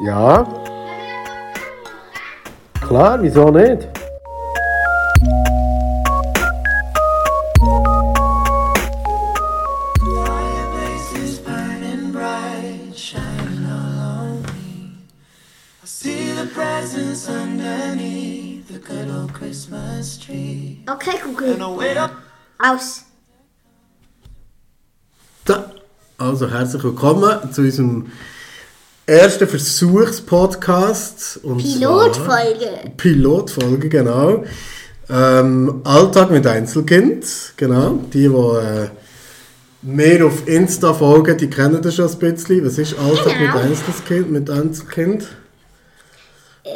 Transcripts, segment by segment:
Ja? Klar, wieso nicht? Aus. Da. Also herzlich willkommen zu unserem ersten Versuchspodcast. und Pilotfolge. Pilotfolge, genau. Ähm, Alltag mit Einzelkind, genau. Die, die äh, mehr auf Insta folgen, die kennen das schon ein bisschen. Was ist Alltag mit Genau. Einzelkind? Mit Einzelkind? Äh,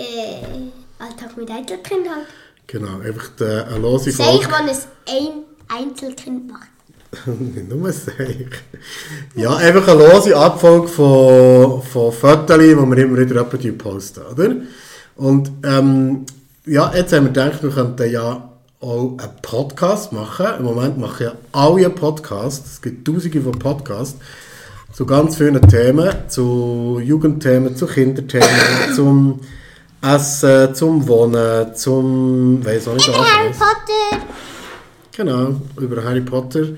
Alltag mit Einzelkind halt. Genau, einfach der, eine lose Sag ich, Folge. wann es ein Einzelkind macht. Nur Seich. Ja, einfach eine lose Abfolge von, von Fotos, die wir immer wieder posten, oder? Und ähm, ja, jetzt haben wir gedacht, wir könnten ja auch einen Podcast machen. Im Moment machen ja alle einen Podcast. Es gibt tausende von Podcasts zu ganz vielen Themen, zu Jugendthemen, zu Kinderthemen, zum Essen, zum Wohnen, zum... Weiss auch nicht was. Harry Potter. Genau, über Harry Potter.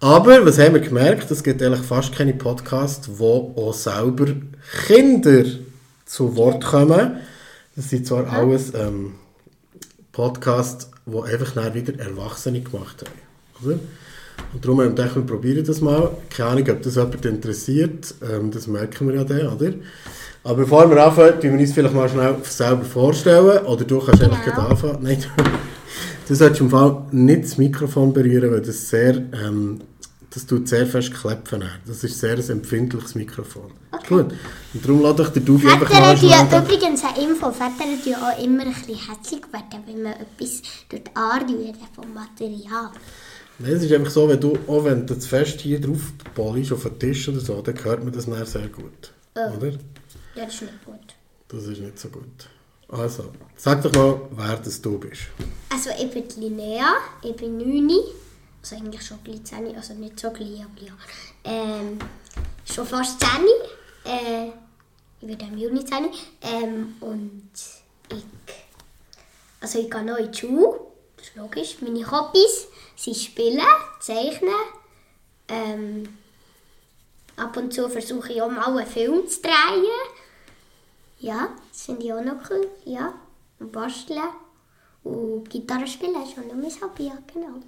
Aber was haben wir gemerkt? Es gibt eigentlich fast keine Podcasts, wo auch selber Kinder zu Wort kommen. Das sind zwar alles ähm, Podcasts, die einfach dann wieder Erwachsene gemacht haben. Oder? Und darum haben wir gedacht, wir probieren das mal. Keine Ahnung, ob das jemand interessiert. Ähm, das merken wir ja dann, oder? Aber bevor wir anfangen, tun wir uns vielleicht mal schnell selber vorstellen. Oder du kannst eigentlich Genau. anfangen. Nein, du, solltest im Fall nicht das Mikrofon berühren, weil das sehr, ähm, das tut sehr fest klepfen. Das ist sehr ein empfindliches Mikrofon. Gut. Und darum lade ich den Dufi einfach mal die schnell übrigens eine Info. Väter die auch immer ein bisschen hässlich werden, wenn man etwas anrühren vom Material. Nein, es ist einfach so, wenn du, auch wenn du das fest hier drauf polst, auf den Tisch oder so, dann hört man das nachher sehr gut. Oh. Oder? Ja, das ist nicht gut. Das ist nicht so gut. Also, sag doch mal, wer das du bist. Also ich bin Linnea, ich bin 9. Also eigentlich schon gleich 10, also nicht so gleich, aber ja. Ähm, schon fast 10. Äh, ich werde im Juni 10. Ähm, und ich, also ich gehe noch in die Schule, das ist logisch. Meine Hobbys sind Spielen, Zeichnen. Ähm, ab und zu versuche ich auch mal einen Film zu drehen. Ja, das finde ich auch noch cool. Ja, und basteln. Und Gitarre spielen ist auch noch mein Hobby, ja, genau.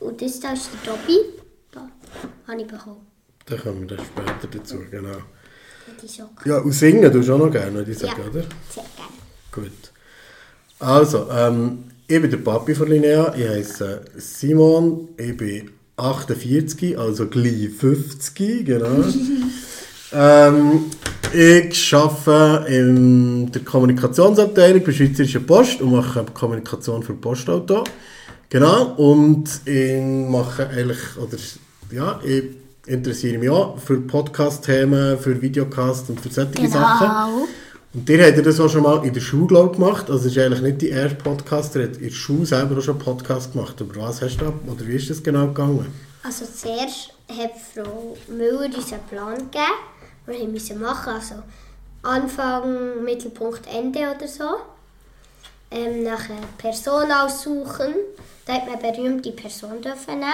Und das da ist der Dobby. Da habe ich bekommen. Da kommen wir dann später dazu, genau. Ja, und singen tust du auch noch gerne, ich sagen, Ja. oder? sehr gerne. Gut. Also, ähm, ich bin der Papi von Linnea, ich heiße Simon, ich bin 48, also gleich 50, genau. ähm, ich arbeite in der Kommunikationsabteilung bei Schweizerischer Post und mache Kommunikation für Postauto. Genau, und ich mache eigentlich, oder ja, ich interessiere mich auch für Podcast-Themen, für Videocasts und für solche Sachen. Genau. Und ihr habt das auch schon mal in der Schule glaub, gemacht. Also es ist eigentlich nicht die erste Podcast, ihr habt in der Schule selber auch schon einen Podcast gemacht. Aber was hast du da, oder wie ist das genau gegangen? Also zuerst hat Frau Müller uns einen Plan gegeben, wir müssen machen Also Anfang, Mittelpunkt, Ende oder so. Ähm, nachher Person aussuchen. Da hat man eine berühmte Person dürfen nehmen.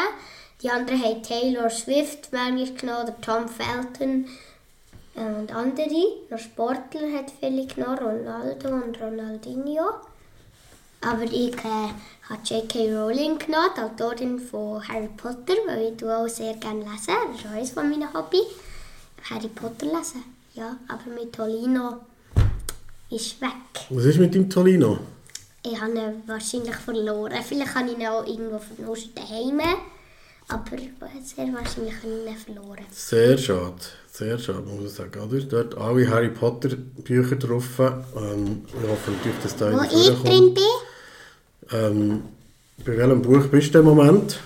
Die anderen haben Taylor Swift, Melanie genommen, oder Tom Felton äh, und andere. Noch Sportler hat viele genommen, Ronaldo und Ronaldinho. Aber ich äh, habe J.K. Rowling genommen, die Autorin von Harry Potter, weil ich auch sehr gerne lesen. Das ist auch eines von meinen Hobby. Harry Potter lesen. Ja, aber mit Tolino ist weg. Was ist mit dem Tolino? Ich habe ihn wahrscheinlich verloren. Vielleicht habe ich ihn auch irgendwo verloren daheim. Aber sehr wahrscheinlich habe ich ihn verloren. Sehr schade. Sehr schade, muss ich sagen. Oder? Dort alle Harry Potter Bücher drauf. Ähm, ich hoffe natürlich, dass da Wo ich drin bin, Ähm, bei welchem Buch bist du im Moment?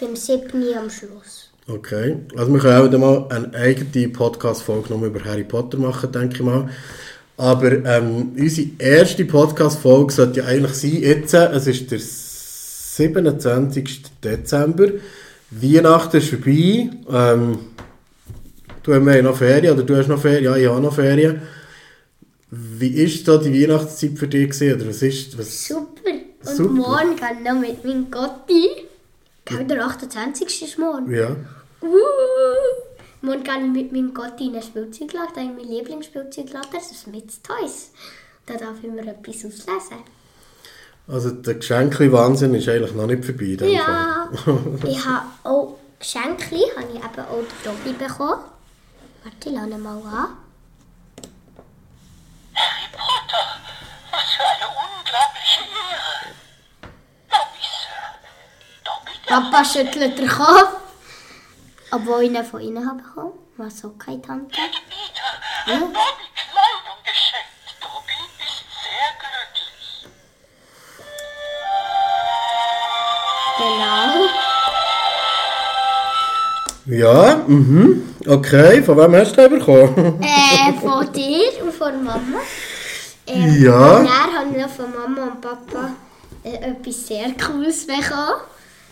beim siebten am Schluss. Okay. Also wir können auch wieder mal eine eigene Podcast-Folge noch über Harry Potter machen, denke ich mal. Aber ähm, unsere erste Podcast-Folge sollte ja eigentlich sein, jetzt, es ist der 27. Dezember. Weihnachten ist vorbei. Ähm, du hast noch Ferien, oder du hast noch Ferien, ja, ich habe noch Ferien. Wie ist da die Weihnachtszeit für dich gewesen, oder was ist, was, Super. Und Super. morgen gehe ich noch mit meinem Gotti. Gell, der 28. ist morgen. ja, Uh. Morgen gehe ich mit meinem Gotti in einen Spielzeugladen, da in mein Lieblingsspielzeugladen, das ist mit Toys. Da darf ich mir etwas auslesen. also der Geschenkli-Wahnsinn ist eigentlich noch nicht vorbei. Ja, ich habe auch Geschenke, habe ich eben auch den Dobby bekommen. Warte, ich lasse ihn mal an. Harry Potter, was für eine unglaubliche Ehre. Dobby. Dobby, der Papa schüttelt den Kopf. Obwohl ich ihn habe bekommen, was auch keine Tante. Glücklich. Genau. Ja, mhm. Okay, von wem hast du den bekommen? Äh, von dir und von Mama. Ähm, Ja. Und dann habe ich noch von Mama und Papa äh, etwas sehr Cooles bekommen.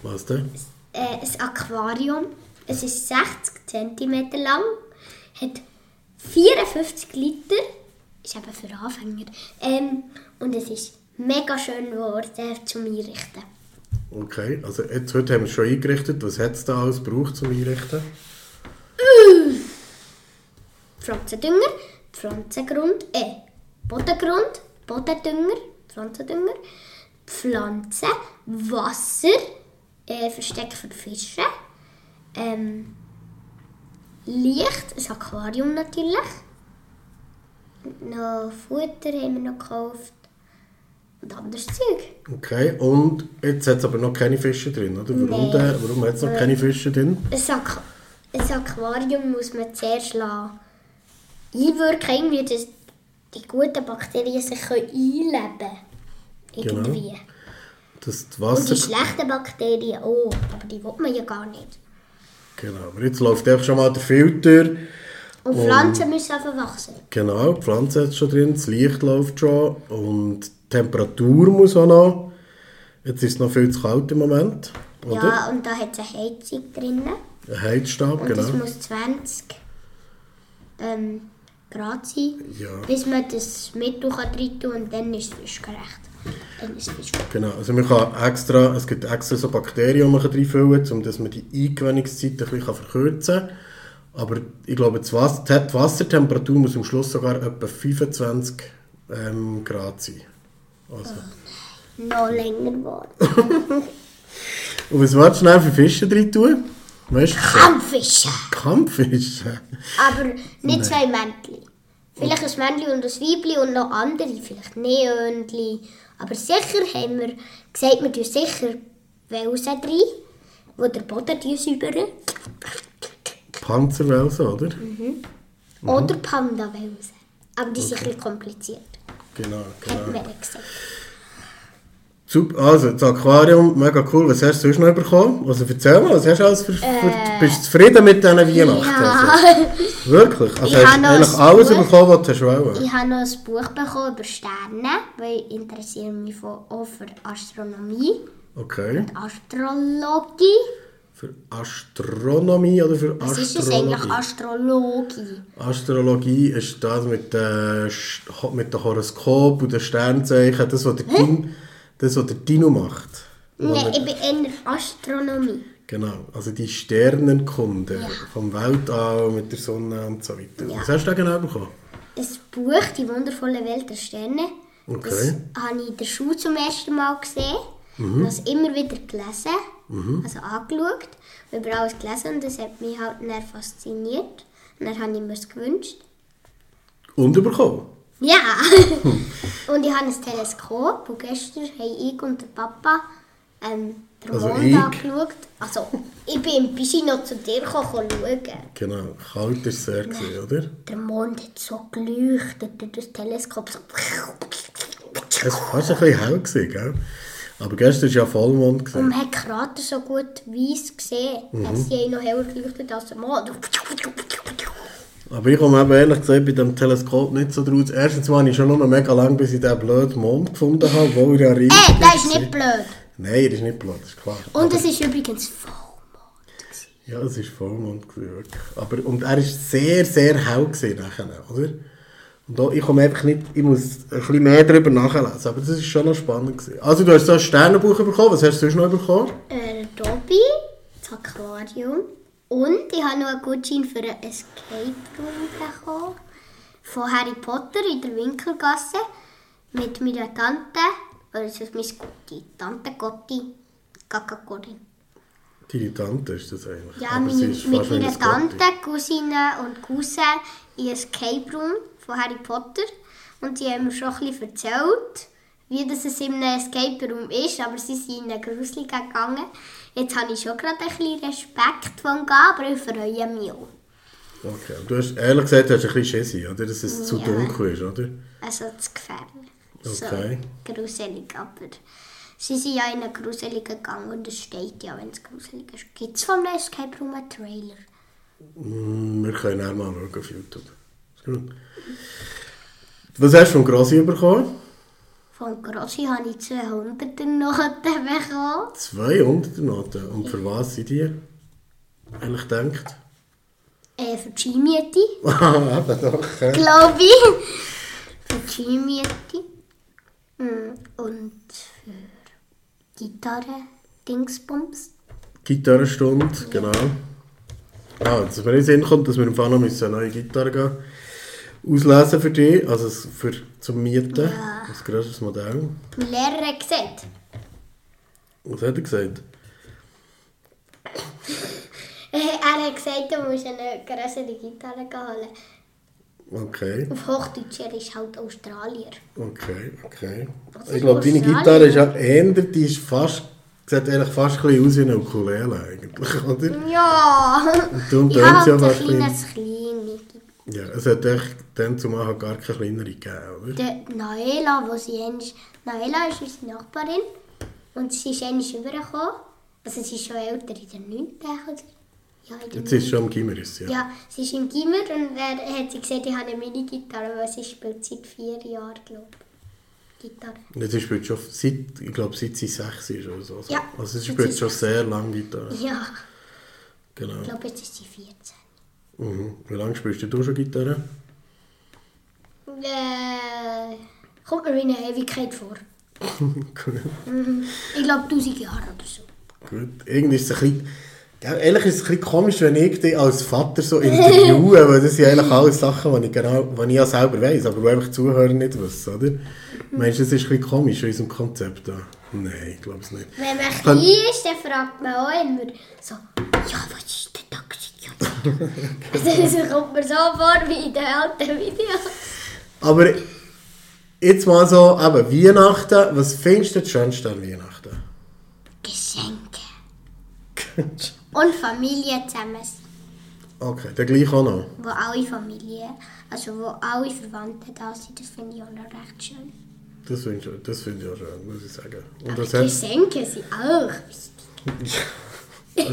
Was denn? Äh, ein Aquarium. Es ist 60 cm lang, hat 54 Liter, ist eben für Anfänger. Ähm, und es ist mega schön geworden zum Einrichten. Okay, also jetzt, heute haben wir es schon eingerichtet. Was hat es da alles gebraucht zum Einrichten? Pflanzendünger, Pflanzengrund, äh, Bodengrund, Bodendünger, Pflanzendünger, Pflanzen, Wasser, äh, Versteck für die Fische, ähm, Licht, ein Aquarium natürlich, noch Futter haben wir noch gekauft und anderes Zeug. Okay, und jetzt hat es aber noch keine Fische drin, oder? Warum, Nein. denn? Warum hat es noch keine Fische drin? Ein, Aqu ein Aquarium muss man zuerst lassen. einwirken, irgendwie, dass die guten Bakterien sich einleben können. Irgendwie. Das die Und Wasser... die schlechten Bakterien auch, aber die will man ja gar nicht. Genau, aber jetzt läuft einfach schon mal der Filter. Und Pflanzen müssen einfach wachsen. Genau, die Pflanze hat es schon drin, das Licht läuft schon und die Temperatur muss auch noch. Jetzt ist es noch viel zu kalt im Moment, oder? Ja, und da hat es eine Heizung drin. Ein Heizstab, Und genau. das muss 20 ähm, Grad sein, Ja. bis man das Mittel kann rein tun und dann ist es fischgerecht. Dann ist es. Genau, also man kann extra, es gibt extra so Bakterien, die man reinfüllen kann, um dass man die Eingewöhnungszeit ein bisschen verkürzen kann. Aber ich glaube, die Wassertemperatur muss am Schluss sogar etwa 25 ähm, Grad sein. Also. Noch länger geworden. Und was willst du schnell für Fische drin tun? Weißt du? Kampffische! Kampffische. Aber nicht zwei Männchen. Vielleicht ein Männchen und ein Weibchen und noch andere, vielleicht Neonli. Aber sicher haben wir gesagt, wir tun sicher Welsen rein, wo der Boden säubern. Panzerwelsen, oder? Mhm. Oder Panda-Welsen. Aber die sind ein bisschen kompliziert, Genau, hat genau. man gesagt. Super, also das Aquarium, mega cool. Was hast du sonst noch bekommen? Also erzähl mal, was hast du alles für, für Bist du zufrieden mit diesen Weihnachten? Ja, Also, wirklich? Also Ich hast du eigentlich alles Buch. bekommen, was du hast wollen? ich habe noch ein Buch bekommen über Sterne, weil ich interessiere mich von- auch für Astronomie Okay. und Astrologie. Für Astronomie oder für Was ist es eigentlich? Astrologie? Astrologie. Astrologie ist das mit Sch- mit Horoskop und den Sternzeichen, das, was der, Din, das, was der Dino macht. Nein, ich bin eher Astronomie. Genau, also die Sternenkunde vom Weltall mit der Sonne und so weiter. Ja. Was hast du da genau bekommen? Ein Buch, Die wundervolle Welt der Sterne. Okay. Das habe ich in der Schule zum ersten Mal gesehen. Mhm. Und es immer wieder gelesen, also angeschaut, über alles gelesen und das hat mich halt dann fasziniert. Und dann habe ich mir es gewünscht. Und bekommen? Ja! und ich habe ein Teleskop und gestern haben ich und der Papa ähm, den Also Mond ich? angeschaut. Also, ich bin im Piscino zu dir gekommen, schauen. Genau, kalt war es sehr, gewesen, oder? Der Mond hat so geleuchtet durch das Teleskop. So. Es war fast ein bisschen hell, gewesen, gell? Aber gestern war ja Vollmond. Und Gewesen. man hat Krater so gut weiss gesehen. Mhm. Sie haben noch heller geleuchtet als der Mond. Aber ich komme eben ehrlich gesagt bei dem Teleskop nicht so draus. Erstens habe ich schon noch mega lange, bis ich den blöden Mond gefunden habe, wo er ja riesig Ey, das ist war. nicht blöd. Nein, er ist nicht blau, das ist klar. Und Aber- es ist übrigens voll. Ja, es war Vollmond, wirklich. Aber, und er war sehr, sehr hell gewesen nachher, oder? Und da, ich komme einfach nicht, ich muss ein bisschen mehr darüber nachlesen, aber das war schon noch spannend. Gewesen. Also du hast so ein Sternenbuch bekommen, was hast du sonst noch bekommen? Äh, Dobby, das Aquarium. Und ich habe noch einen Gutschein für einen Escape Room bekommen. Von Harry Potter in der Winkelgasse. Mit meiner Tante. Oder ist das meine Gotti? Tante Gotti. Kaka Corinne. Deine Tante ist das eigentlich. Ja, Aber meine, mit meiner. Tante, Cousine und Cousin in Escape Room von Harry Potter. Und sie haben mir schon ein bisschen erzählt, wie das es in einem Escape Room ist, aber sie sind in eine Gruselig gegangen. Jetzt habe ich schon gerade ein bisschen Respekt von ich freue mich auch. Okay, du hast ehrlich gesagt, du hast ein bisschen Schiss, oder? Dass es zu Ja. dunkel ist, oder? Also zu gefährlich. Okay. So gruselig, aber sie sind ja in eine Gruselige gegangen und es steht ja, wenn es gruselig ist. Gibt es vom Escape Room einen Trailer? Mm, Wir können auch mal schauen auf YouTube. Ist gut. Was hast du von Grossi bekommen? Von Grossi habe ich 200 Noten bekommen. 200 Noten. Und für was sind die? Eigentlich denkt. Äh, für die Skimiete, Ah, eben doch. ja. glaube ich. Für die Skimiete. Mm, Und für Gitarre, Dingsbums. Gitarrenstunde, genau. Ah, dass mir in den Sinn kommt, dass wir im Fall noch müssen eine neue Gitarre gehen, auslesen für dich, also für, zum Mieten. Ja. Ein grösseres Modell. Mein Lehrer hat gesagt, Was hat er gesagt? er hat gesagt, du musst eine größere Gitarre holen. Okay, Auf Hochdeutsch, er ist halt Australier. okay, okay. Ich glaube, deine? Gitarre ist ja eher, die ist fast, sieht eigentlich fast ein bisschen aus wie eine Ukulele eigentlich, oder? Ja, Und darum ich tönt sie ja ein fast kleines, kleines Ja, es hat echt dann zumal halt gar keine kleinere gegeben, oder? Der Naela, wo sie einmal, Naela ist unsere Nachbarin und sie ist einmal rübergekommen. Also sie ist schon älter, in der 9. oder? Ja, Jetzt ist es schon am Gimmer, sie, ja. Ja, sie ist im Gimmer und er hat sie gesagt, ich habe eine Mini-Gitarre, weil sie spielt seit vier Jahren, glaube ich. Gitarre. Jetzt spielt schon seit, ich glaube, seit sie sechs ist oder so. Ja, Also sie spielt sie schon sehr lange Gitarre. Ja, Genau. ich glaube, jetzt ist sie 14. Mhm. Wie lange spielst du schon Gitarre? Äh, kommt mir wie eine Ewigkeit vor. Gut. Ich glaube 1000 Jahre oder so. Gut. Irgendwie ist es ein bisschen... Ehrlich ist es ein bisschen komisch, wenn ich dich als Vater so interviewe, weil das sind eigentlich alles Sachen, die ich, genau, die ich ja selber weiss, aber die einfach die Zuhörer nicht wissen, oder? Meinst du, das ist ein bisschen komisch in unserem Konzept da? Nein, ich glaube es nicht. Wenn man klein ist, dann fragt man auch immer so, ja, was ist denn da gewesen? Ja, das kommt mir so vor wie in den alten Videos. Aber jetzt mal so, eben Weihnachten, was findest du das Schönste an Weihnachten? Geschenke. Und Familie zusammen. Okay, der gleich auch noch. Wo alle Familie, also wo alle Verwandte da sind, das finde ich auch noch recht schön. Das finde ich, das find ich auch schön, muss ich sagen. Und Aber das Geschenke sind auch wichtig.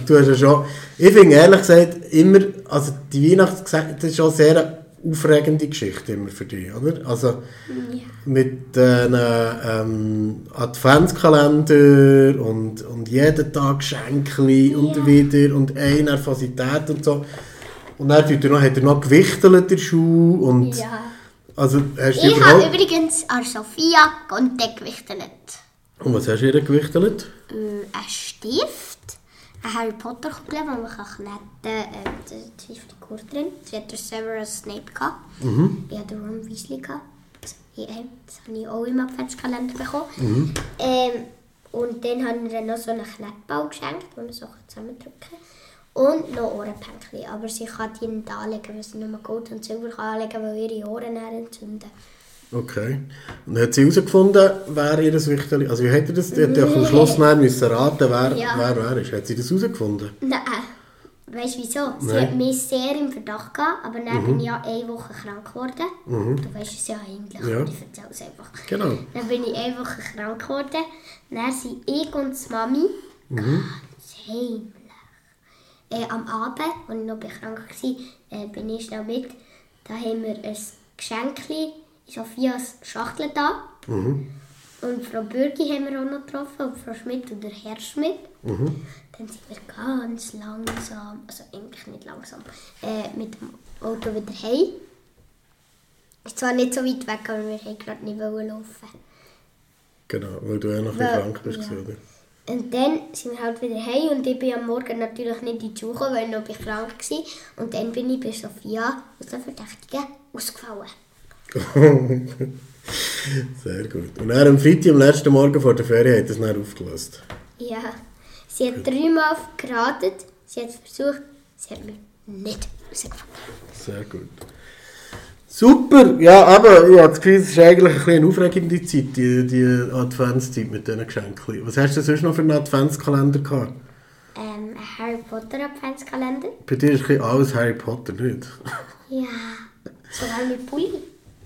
du hast ja schon, ich finde ehrlich gesagt, immer, also die Weihnachtsgeschichte, das ist schon sehr eine aufregende Geschichte immer für dich, oder? Also Ja. mit den ähm, Adventskalender und, und jeden Tag Geschenke und Ja. wieder und eine Nervosität und so. Und dann hat er noch, hat er noch gewichtelt in der Schule und Ja. also hast du Ich habe übrigens an Sophia Conte gewichtelt. Und was hast du ihr gewichtelt? äh, ein Stift, ein Harry Potter Kugel, wo man kann kneten kann. Äh, das ist Figur drin. Sie hat den Severus Snape gehabt. Ich hatte den Ron Weasley gehabt. Ja, das habe ich auch im Adventskalender bekommen. Ähm, und dann haben wir noch so einen Knetball geschenkt, den man so zusammendrücken kann. Und noch Ohrenpäckchen. Aber sie kann die nicht anlegen, weil sie nur Gold und Silber kann anlegen weil ihre Ohren entzünden. Okay. Und hat sie herausgefunden, wer ihr das Wichtel... Also wie hat er das? Die hat ja am Schluss nachher müssen raten, wer, Ja. wer wer ist. Hat sie das herausgefunden? Nein. Weißt du wieso? Sie Nein. hat mich sehr im Verdacht gehabt, aber dann bin ich ja eine Woche krank geworden. Du weißt es ja eigentlich, Ja. ich erzähle es einfach. Genau. Dann bin ich eine Woche krank geworden. Dann sind ich und die Mami ganz heimlich. Äh, am Abend, als ich noch krank war, äh, bin ich schnell mit. Da haben wir ein Geschenk Sophias Schachtel da. Und Frau Bürgi haben wir auch noch getroffen, und Frau Schmidt und der Herr Schmidt. Mhm. Dann sind wir ganz langsam, also eigentlich nicht langsam, äh, mit dem Auto wieder heim. Ist zwar nicht so weit weg, aber wir wollten gerade nicht laufen. Genau, weil du ja noch Weil- krank bist. ja. Oder? Und dann sind wir halt wieder heim und ich bin am Morgen natürlich nicht in die Schule gekommen, weil noch ich krank war. Und dann bin ich bei Sophia aus den Verdächtigen ausgefallen. Sehr gut. Und dann am Freitag, am letzten Morgen vor der Ferien, hat es dann aufgelöst. Ja, sie hat dreimal geratet, sie hat versucht, sie hat mich nicht rausgefunden. Sehr gut. Super! Ja, aber ich habe das Gefühl, es ist eigentlich ein bisschen eine aufregende Zeit, die, die Adventszeit mit diesen Geschenken. Was hast du sonst noch für einen Adventskalender gehabt? Ähm, ein Harry Potter Adventskalender. Bei dir ist ein bisschen alles Harry Potter, nicht? Ja, sogar mit Pulli.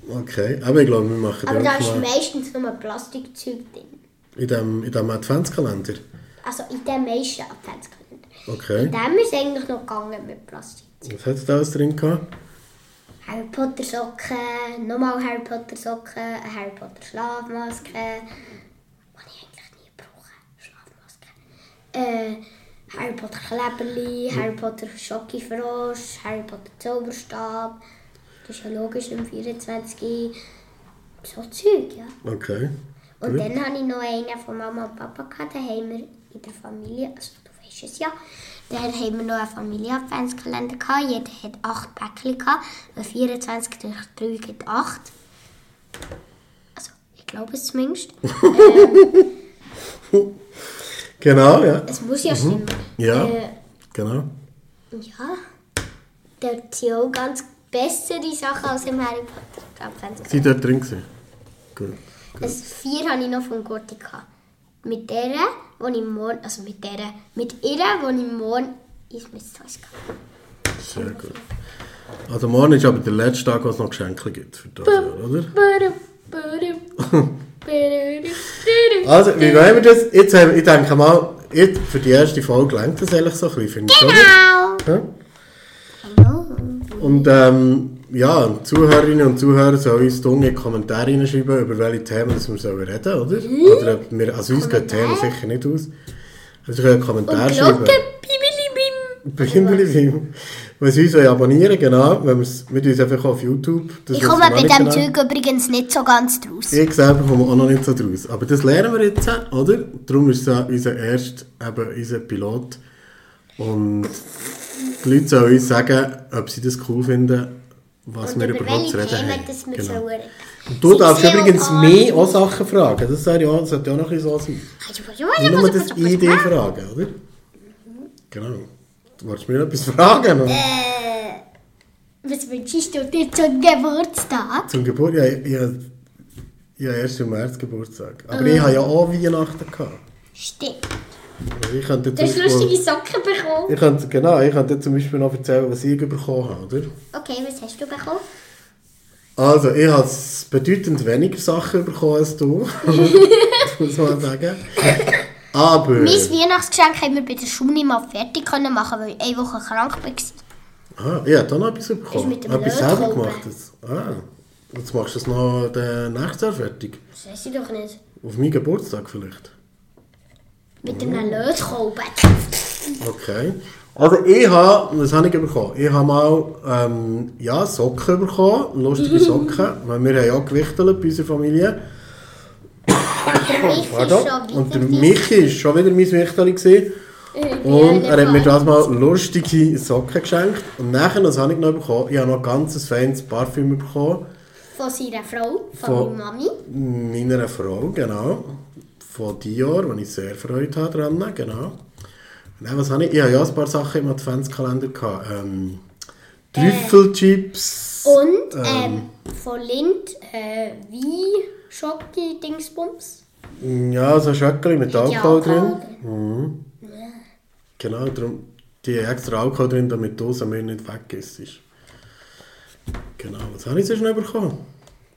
Okay, aber ich glaube, wir machen Aber da ist meistens nur Plastikzeug drin. in dem, in dem Adventskalender. Also in den meisten Adventskalender. Okay. In dem ist eigentlich noch gegangen mit Plastikzeug. Was hat da alles drin gehabt? Harry Potter Socken, nochmal Harry Potter Socken, eine Harry Potter Schlafmaske. Die ich eigentlich nie brauche. Schlafmaske. Äh, Harry Potter Kleberli, Harry Potter Schokifrosch, Harry Potter Zauberstab. Das ist ja logisch im 24. So Zeug, ja. Okay. Und Gut. dann hatte ich noch einen von Mama und Papa, gehabt, den haben wir in der Familie, also du weißt es ja, dann haben wir noch einen Familie-Adventskalender gehabt, jeder hat acht Päckchen gehabt, weil 24 durch 3 gibt 8. Also, ich glaube es zumindest. Genau, ja. Es muss ja stimmen. Ja, Äh, genau. ja, dort sind auch ganz bessere Sachen als im Harry Potter Adventskalender. Sie dort drin gewesen? Gut. Also vier hatte ich noch von gehabt. Mit der, wo ich morgen, also mit der, mit ihr, wo ich morgen ins Mittagessen gehe. Sehr gut. Also morgen ist aber der letzte Tag, wo es noch Geschenke gibt für das Jahr, oder? Also, wie wollen wir das? Jetzt haben, ich denke mal, jetzt für die erste Folge lenkt das eigentlich so ein bisschen, finde ich? Genau. Ja? Und ähm, ja, Zuhörerinnen und Zuhörer sollen uns dumme Kommentare hineinschreiben, über welche Themen das wir sollen reden oder? Oder ob wir, also uns gehen Themen sicher nicht aus. Also ihr könnt einen Kommentar Und schreiben. Bimmelibim. Wenn Sie uns abonnieren genau, wenn wir uns einfach auf YouTube. Das Ich komme bei diesem. Zeug übrigens nicht so ganz draus. Ich selber komme auch noch nicht so draus. Aber das lernen wir jetzt, oder? Darum ist es unser erster, eben unser Pilot. Und die Leute sollen uns sagen, ob sie das cool finden, was Und wir über überhaupt zu reden Themen haben. das Genau. reden. Und du darfst übrigens mehr auch Sachen fragen. Das sollte ja, auch noch ein bisschen so sein. Nicht nur das Idee fragen, oder? Genau. Du wolltest mir etwas fragen? Oder? Was wünschst du dir zum Geburtstag? Zum Geburt, ja, ich, ich, ich habe erst im März Geburtstag. Aber ich habe ja auch Weihnachten gehabt. Stimmt. Ich könnte Du hast lustige Socken bekommen. Ich könnte, genau, ich könnte zum Beispiel noch erzählen, was ich bekommen habe, oder? Okay, was hast du bekommen? Also, ich habe bedeutend weniger Sachen bekommen als du, muss man sagen. Aber... Mein Weihnachtsgeschenk haben wir bei der Schule nicht mal fertig können machen, weil ich eine Woche krank war. Ah, ich habe da noch etwas Ist bekommen. mit dem Etwas selber gemacht. Das. Ah, jetzt machst du es noch den nächsten Jahr fertig. Das weiß ich doch nicht. Auf meinen Geburtstag vielleicht. Mit einem Lötkolben. Okay. Also ich habe, was habe ich bekommen? Ich habe mal ähm, ja, Socken bekommen, lustige Socken. Weil wir haben ja gewichtelt bei unserer Familie. Pardon. Und der Michi war schon wieder mein Wichtel. Und er hat mir das mal lustige Socken geschenkt. Und nachher, das habe ich noch bekommen, ich habe noch ein ganz feines Parfüm bekommen. Von seiner Frau, von, Von- meiner Mami. Meiner Frau, genau. Von Dior, wo ich sehr Freude habe dran, genau. Dann, was habe ich? Ich habe ja ein paar Sachen im Adventskalender gehabt. Ähm, Trüffelchips. Und ähm, von Lind äh, wie Schoki-Dingsbums. Ja, so Schöckchen mit Alkohol drin. Mhm. Genau, darum die extra Alkohol drin, damit die Dose mir nicht weg ist. Genau, was habe ich sonst noch bekommen?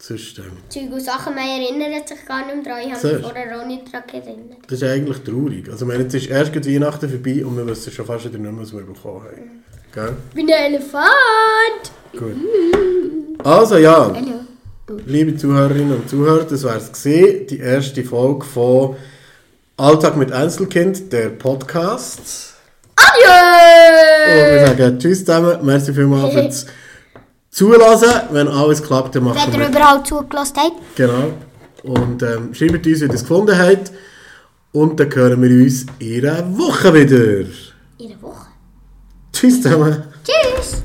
Sonst, ähm, Zeug und Sachen, man erinnert sich gar nicht mehr daran. Ich habe mich vorher auch nicht daran erinnert. das ist eigentlich traurig. Also, meine, jetzt ist erst gerade Weihnachten vorbei und wir wissen schon fast wieder nicht mehr, was wir bekommen haben. Gell? Ich bin ein Elefant! Gut. Also, ja. Hallo. Liebe Zuhörerinnen und Zuhörer, das war es die erste Folge von Alltag mit Einzelkind, der Podcast. Und wir Adieu! sagen Tschüss zusammen, merci vielmals fürs Zulassen. Wenn alles klappt, dann machen Wenn ihr überall zugelassen habt. Genau. Und ähm, schreibt uns, wie ihr es gefunden habt. Und dann hören wir uns in einer Woche wieder. In einer Woche. Tschüss zusammen. Tschüss!